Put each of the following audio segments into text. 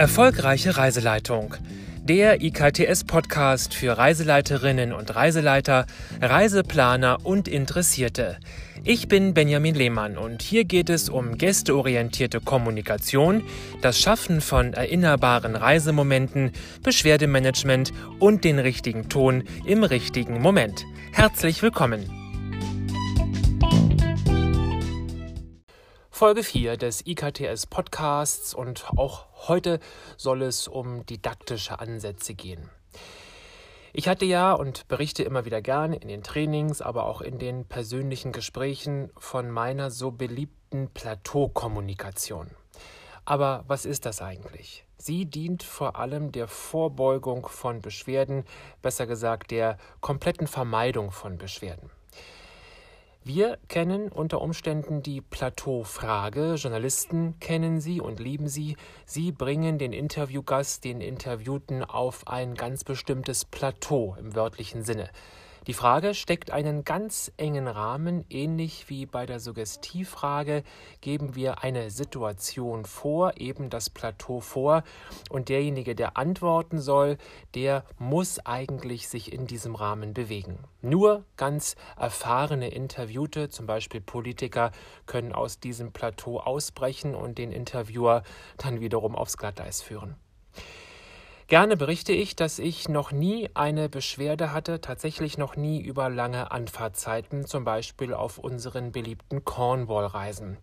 Erfolgreiche Reiseleitung. Der IKTS-Podcast für Reiseleiterinnen und Reiseleiter, Reiseplaner und Interessierte. Ich bin Benjamin Lehmann und hier geht es um gästeorientierte Kommunikation, das Schaffen von erinnerbaren Reisemomenten, Beschwerdemanagement und den richtigen Ton im richtigen Moment. Herzlich willkommen! Folge 4 des IKTS Podcasts und auch heute soll es um didaktische Ansätze gehen. Ich hatte ja und berichte immer wieder gern in den Trainings, aber auch in den persönlichen Gesprächen von meiner so beliebten Plateaukommunikation. Aber was ist das eigentlich? Sie dient vor allem der Vorbeugung von Beschwerden, besser gesagt der kompletten Vermeidung von Beschwerden. Wir kennen unter Umständen die Plateaufrage. Journalisten kennen sie und lieben sie. Sie bringen den Interviewgast, den Interviewten auf ein ganz bestimmtes Plateau im wörtlichen Sinne. Die Frage steckt einen ganz engen Rahmen, ähnlich wie bei der Suggestivfrage geben wir eine Situation vor, eben das Plateau vor und derjenige, der antworten soll, der muss eigentlich sich in diesem Rahmen bewegen. Nur ganz erfahrene Interviewte, zum Beispiel Politiker, können aus diesem Plateau ausbrechen und den Interviewer dann wiederum aufs Glatteis führen. Gerne berichte ich, dass ich noch nie eine Beschwerde hatte, tatsächlich noch nie über lange Anfahrtzeiten, zum Beispiel auf unseren beliebten Cornwall-Reisen.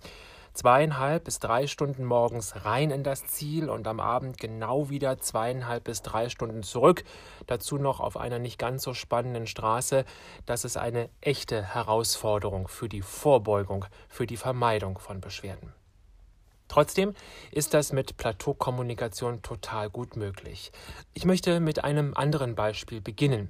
Zweieinhalb bis drei Stunden morgens rein in das Ziel und am Abend genau wieder zweieinhalb bis drei Stunden zurück. Dazu noch auf einer nicht ganz so spannenden Straße. Das ist eine echte Herausforderung für die Vorbeugung, für die Vermeidung von Beschwerden. Trotzdem ist das mit Plateaukommunikation total gut möglich. Ich möchte mit einem anderen Beispiel beginnen.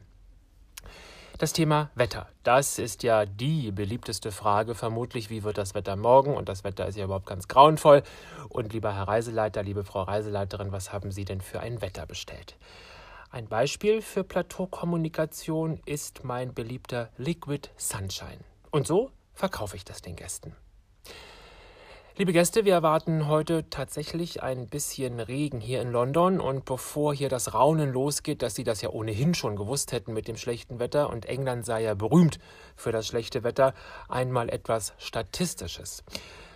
Das Thema Wetter. Das ist ja die beliebteste Frage. Vermutlich, wie wird das Wetter morgen? Und das Wetter ist ja überhaupt ganz grauenvoll. Und lieber Herr Reiseleiter, liebe Frau Reiseleiterin, was haben Sie denn für ein Wetter bestellt? Ein Beispiel für Plateaukommunikation ist mein beliebter Liquid Sunshine. Und so verkaufe ich das den Gästen. Liebe Gäste, wir erwarten heute tatsächlich ein bisschen Regen hier in London und bevor hier das Raunen losgeht, dass Sie das ja ohnehin schon gewusst hätten mit dem schlechten Wetter und England sei ja berühmt für das schlechte Wetter, einmal etwas Statistisches.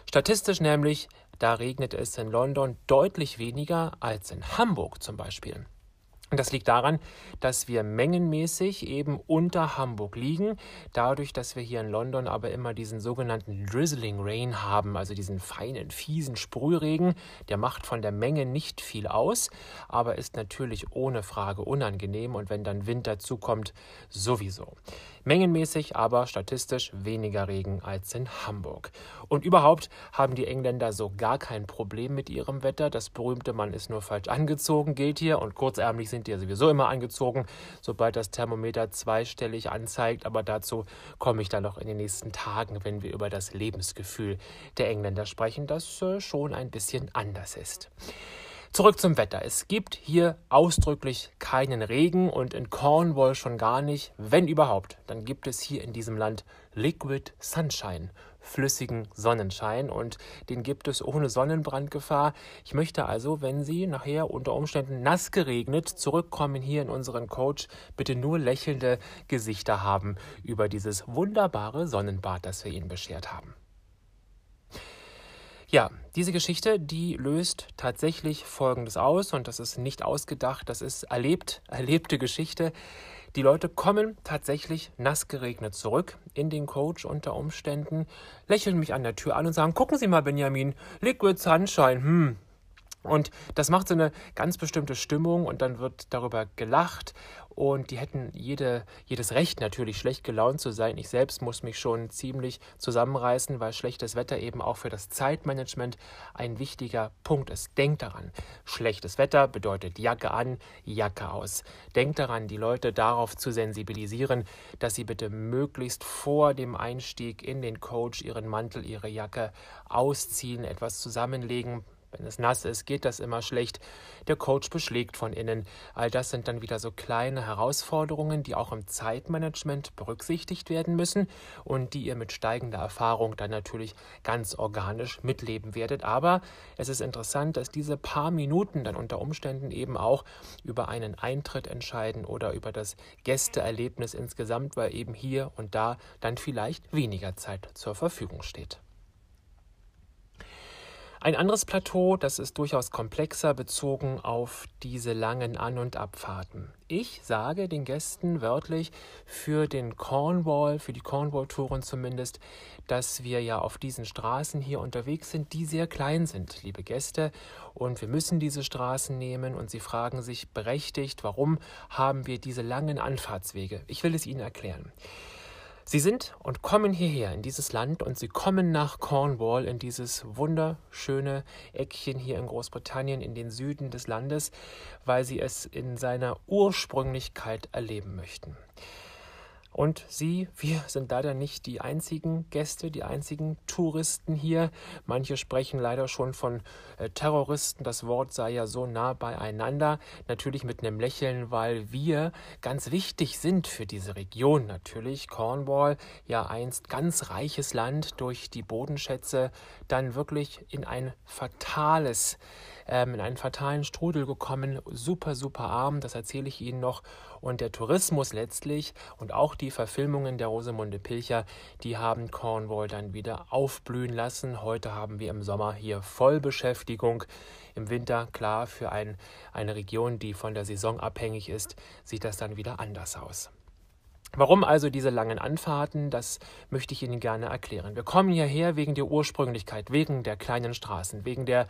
Statistisch nämlich, da regnet es in London deutlich weniger als in Hamburg zum Beispiel. Das liegt daran, dass wir mengenmäßig eben unter Hamburg liegen, dadurch, dass wir hier in London aber immer diesen sogenannten Drizzling Rain haben, also diesen feinen, fiesen Sprühregen. Der macht von der Menge nicht viel aus, aber ist natürlich ohne Frage unangenehm und wenn dann Wind dazukommt, sowieso. Mengenmäßig aber statistisch weniger Regen als in Hamburg. Und überhaupt haben die Engländer so gar kein Problem mit ihrem Wetter. Das berühmte Mann ist nur falsch angezogen gilt hier und kurzärmlich sind die ja sowieso immer angezogen, sobald das Thermometer zweistellig anzeigt. Aber dazu komme ich dann noch in den nächsten Tagen, wenn wir über das Lebensgefühl der Engländer sprechen, das äh, schon ein bisschen anders ist. Zurück zum Wetter. Es gibt hier ausdrücklich keinen Regen und in Cornwall schon gar nicht. Wenn überhaupt, dann gibt es hier in diesem Land Liquid Sunshine, flüssigen Sonnenschein und den gibt es ohne Sonnenbrandgefahr. Ich möchte also, wenn Sie nachher unter Umständen nass geregnet zurückkommen hier in unseren Coach, bitte nur lächelnde Gesichter haben über dieses wunderbare Sonnenbad, das wir Ihnen beschert haben. Ja, diese Geschichte, die löst tatsächlich Folgendes aus und das ist nicht ausgedacht, das ist erlebt, erlebte Geschichte. Die Leute kommen tatsächlich nass geregnet zurück in den Coach unter Umständen, lächeln mich an der Tür an und sagen, gucken Sie mal, Benjamin, Liquid Sunshine, hm, und das macht so eine ganz bestimmte Stimmung und dann wird darüber gelacht und die hätten jede, jedes Recht natürlich schlecht gelaunt zu sein. Ich selbst muss mich schon ziemlich zusammenreißen, weil schlechtes Wetter eben auch für das Zeitmanagement ein wichtiger Punkt ist. Denkt daran, schlechtes Wetter bedeutet Jacke an, Jacke aus. Denkt daran, die Leute darauf zu sensibilisieren, dass sie bitte möglichst vor dem Einstieg in den Coach ihren Mantel, ihre Jacke ausziehen, etwas zusammenlegen, Wenn es nass ist, geht das immer schlecht. Der Coach beschlägt von innen. All das sind dann wieder so kleine Herausforderungen, die auch im Zeitmanagement berücksichtigt werden müssen und die ihr mit steigender Erfahrung dann natürlich ganz organisch mitleben werdet. Aber es ist interessant, dass diese paar Minuten dann unter Umständen eben auch über einen Eintritt entscheiden oder über das Gästeerlebnis insgesamt, weil eben hier und da dann vielleicht weniger Zeit zur Verfügung steht. Ein anderes Plateau, das ist durchaus komplexer bezogen auf diese langen An- und Abfahrten. Ich sage den Gästen wörtlich für den Cornwall, für die Cornwall-Touren zumindest, dass wir ja auf diesen Straßen hier unterwegs sind, die sehr klein sind, liebe Gäste. Und wir müssen diese Straßen nehmen und sie fragen sich berechtigt, warum haben wir diese langen Anfahrtswege? Ich will es Ihnen erklären. Sie sind und kommen hierher in dieses Land und sie kommen nach Cornwall in dieses wunderschöne Eckchen hier in Großbritannien in den Süden des Landes, weil sie es in seiner Ursprünglichkeit erleben möchten. Und Sie, wir sind leider nicht die einzigen Gäste, die einzigen Touristen hier. Manche sprechen leider schon von äh, Terroristen. Das Wort sei ja so nah beieinander. Natürlich mit einem Lächeln, weil wir ganz wichtig sind für diese Region. Natürlich Cornwall, ja einst ganz reiches Land durch die Bodenschätze, dann wirklich in ein fatales ähm, in einen fatalen Strudel gekommen, super, super arm, das erzähle ich Ihnen noch. Und der Tourismus letztlich und auch die Verfilmungen der Rosemunde Pilcher, die haben Cornwall dann wieder aufblühen lassen. Heute haben wir im Sommer hier Vollbeschäftigung. Im Winter, klar, für ein, eine Region, die von der Saison abhängig ist, sieht das dann wieder anders aus. Warum also diese langen Anfahrten? Das möchte ich Ihnen gerne erklären. Wir kommen hierher wegen der Ursprünglichkeit, wegen der kleinen Straßen, wegen der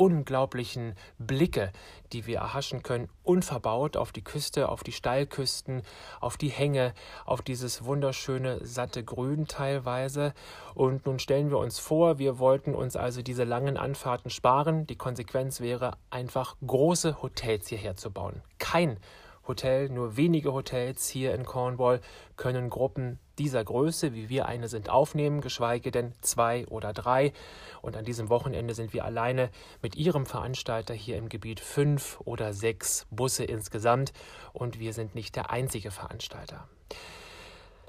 unglaublichen Blicke, die wir erhaschen können, unverbaut auf die Küste, auf die Steilküsten, auf die Hänge, auf dieses wunderschöne satte Grün teilweise. Und nun stellen wir uns vor, wir wollten uns also diese langen Anfahrten sparen. Die Konsequenz wäre einfach große Hotels hierher zu bauen. Kein Hotel, nur wenige Hotels hier in Cornwall können Gruppen dieser Größe, wie wir eine sind, aufnehmen, geschweige denn zwei oder drei. Und an diesem Wochenende sind wir alleine mit Ihrem Veranstalter hier im Gebiet fünf oder sechs Busse insgesamt und wir sind nicht der einzige Veranstalter.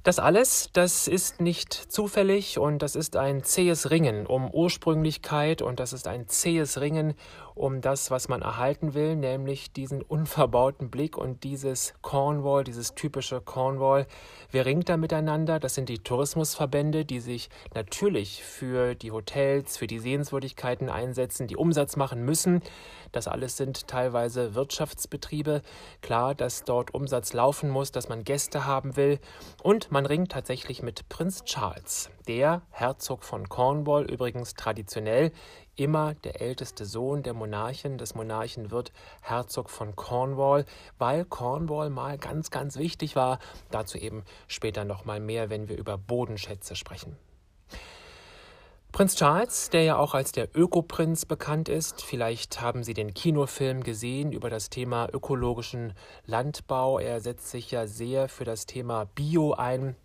Das alles, das ist nicht zufällig und das ist ein zähes Ringen um Ursprünglichkeit und das ist ein zähes Ringen um das, was man erhalten will, nämlich diesen unverbauten Blick und dieses Cornwall, dieses typische Cornwall. Wer ringt da miteinander? Das sind die Tourismusverbände, die sich natürlich für die Hotels, für die Sehenswürdigkeiten einsetzen, die Umsatz machen müssen. Das alles sind teilweise Wirtschaftsbetriebe. Klar, dass dort Umsatz laufen muss, dass man Gäste haben will. Und man ringt tatsächlich mit Prinz Charles, der Herzog von Cornwall, übrigens traditionell immer der älteste Sohn der Monarchen. des Monarchen wird Herzog von Cornwall, weil Cornwall mal ganz, ganz wichtig war. Dazu eben später noch mal mehr, wenn wir über Bodenschätze sprechen. Prinz Charles, der ja auch als der Ökoprinz bekannt ist, vielleicht haben Sie den Kinofilm gesehen über das Thema ökologischen Landbau. Er setzt sich ja sehr für das Thema Bio ein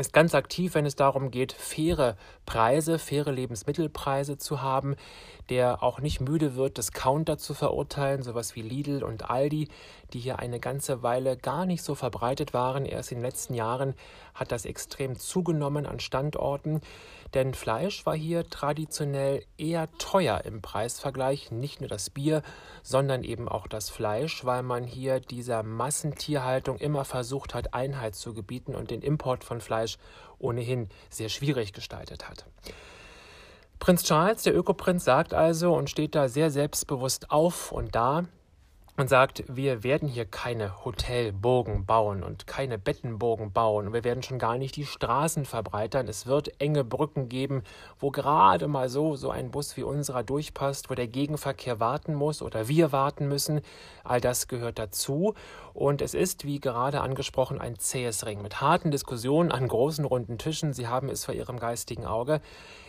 ist ganz aktiv, wenn es darum geht, faire Preise, faire Lebensmittelpreise zu haben, der auch nicht müde wird, Discounter zu verurteilen, sowas wie Lidl und Aldi, die hier eine ganze Weile gar nicht so verbreitet waren. Erst in den letzten Jahren hat das extrem zugenommen an Standorten, denn Fleisch war hier traditionell eher teuer im Preisvergleich, nicht nur das Bier, sondern eben auch das Fleisch, weil man hier dieser Massentierhaltung immer versucht hat, Einheit zu gebieten und den Import von Fleisch ohnehin sehr schwierig gestaltet hat. Prinz Charles, der Ökoprinz, sagt also und steht da sehr selbstbewusst auf und da und sagt, wir werden hier keine Hotelburgen bauen und keine Bettenburgen bauen wir werden schon gar nicht die Straßen verbreitern. Es wird enge Brücken geben, wo gerade mal so so ein Bus wie unserer durchpasst, wo der Gegenverkehr warten muss oder wir warten müssen. All das gehört dazu und es ist, wie gerade angesprochen, ein zähes Ring mit harten Diskussionen an großen runden Tischen. Sie haben es vor Ihrem geistigen Auge.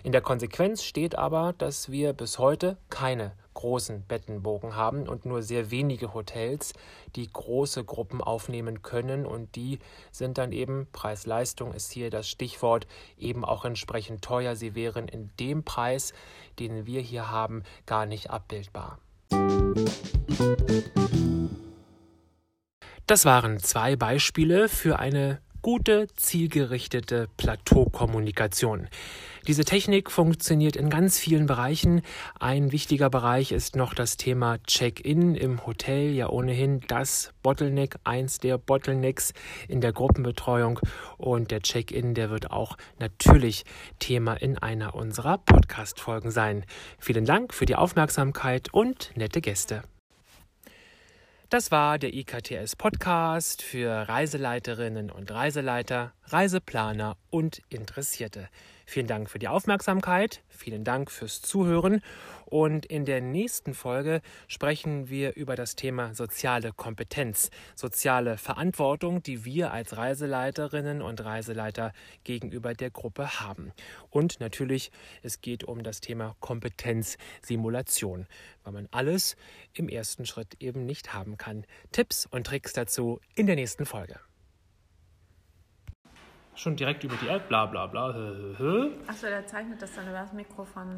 In der Konsequenz steht aber, dass wir bis heute keine großen Bettenbogen haben und nur sehr wenige Hotels, die große Gruppen aufnehmen können und die sind dann eben, Preis-Leistung ist hier das Stichwort, eben auch entsprechend teuer. Sie wären in dem Preis, den wir hier haben, gar nicht abbildbar. Das waren zwei Beispiele für eine gute, zielgerichtete Plateaukommunikation. Diese Technik funktioniert in ganz vielen Bereichen. Ein wichtiger Bereich ist noch das Thema Check-in im Hotel, ja ohnehin das Bottleneck, eins der Bottlenecks in der Gruppenbetreuung. Und der Check-in, der wird auch natürlich Thema in einer unserer Podcast-Folgen sein. Vielen Dank für die Aufmerksamkeit und nette Gäste. Das war der IKTS Podcast für Reiseleiterinnen und Reiseleiter, Reiseplaner und Interessierte. Vielen Dank für die Aufmerksamkeit, vielen Dank fürs Zuhören und in der nächsten Folge sprechen wir über das Thema soziale Kompetenz, soziale Verantwortung, die wir als Reiseleiterinnen und Reiseleiter gegenüber der Gruppe haben. Und natürlich, es geht um das Thema Kompetenzsimulation, weil man alles im ersten Schritt eben nicht haben kann. Tipps und Tricks dazu in der nächsten Folge schon direkt über die App, bla bla bla. Achso, der zeichnet das dann über das Mikrofon.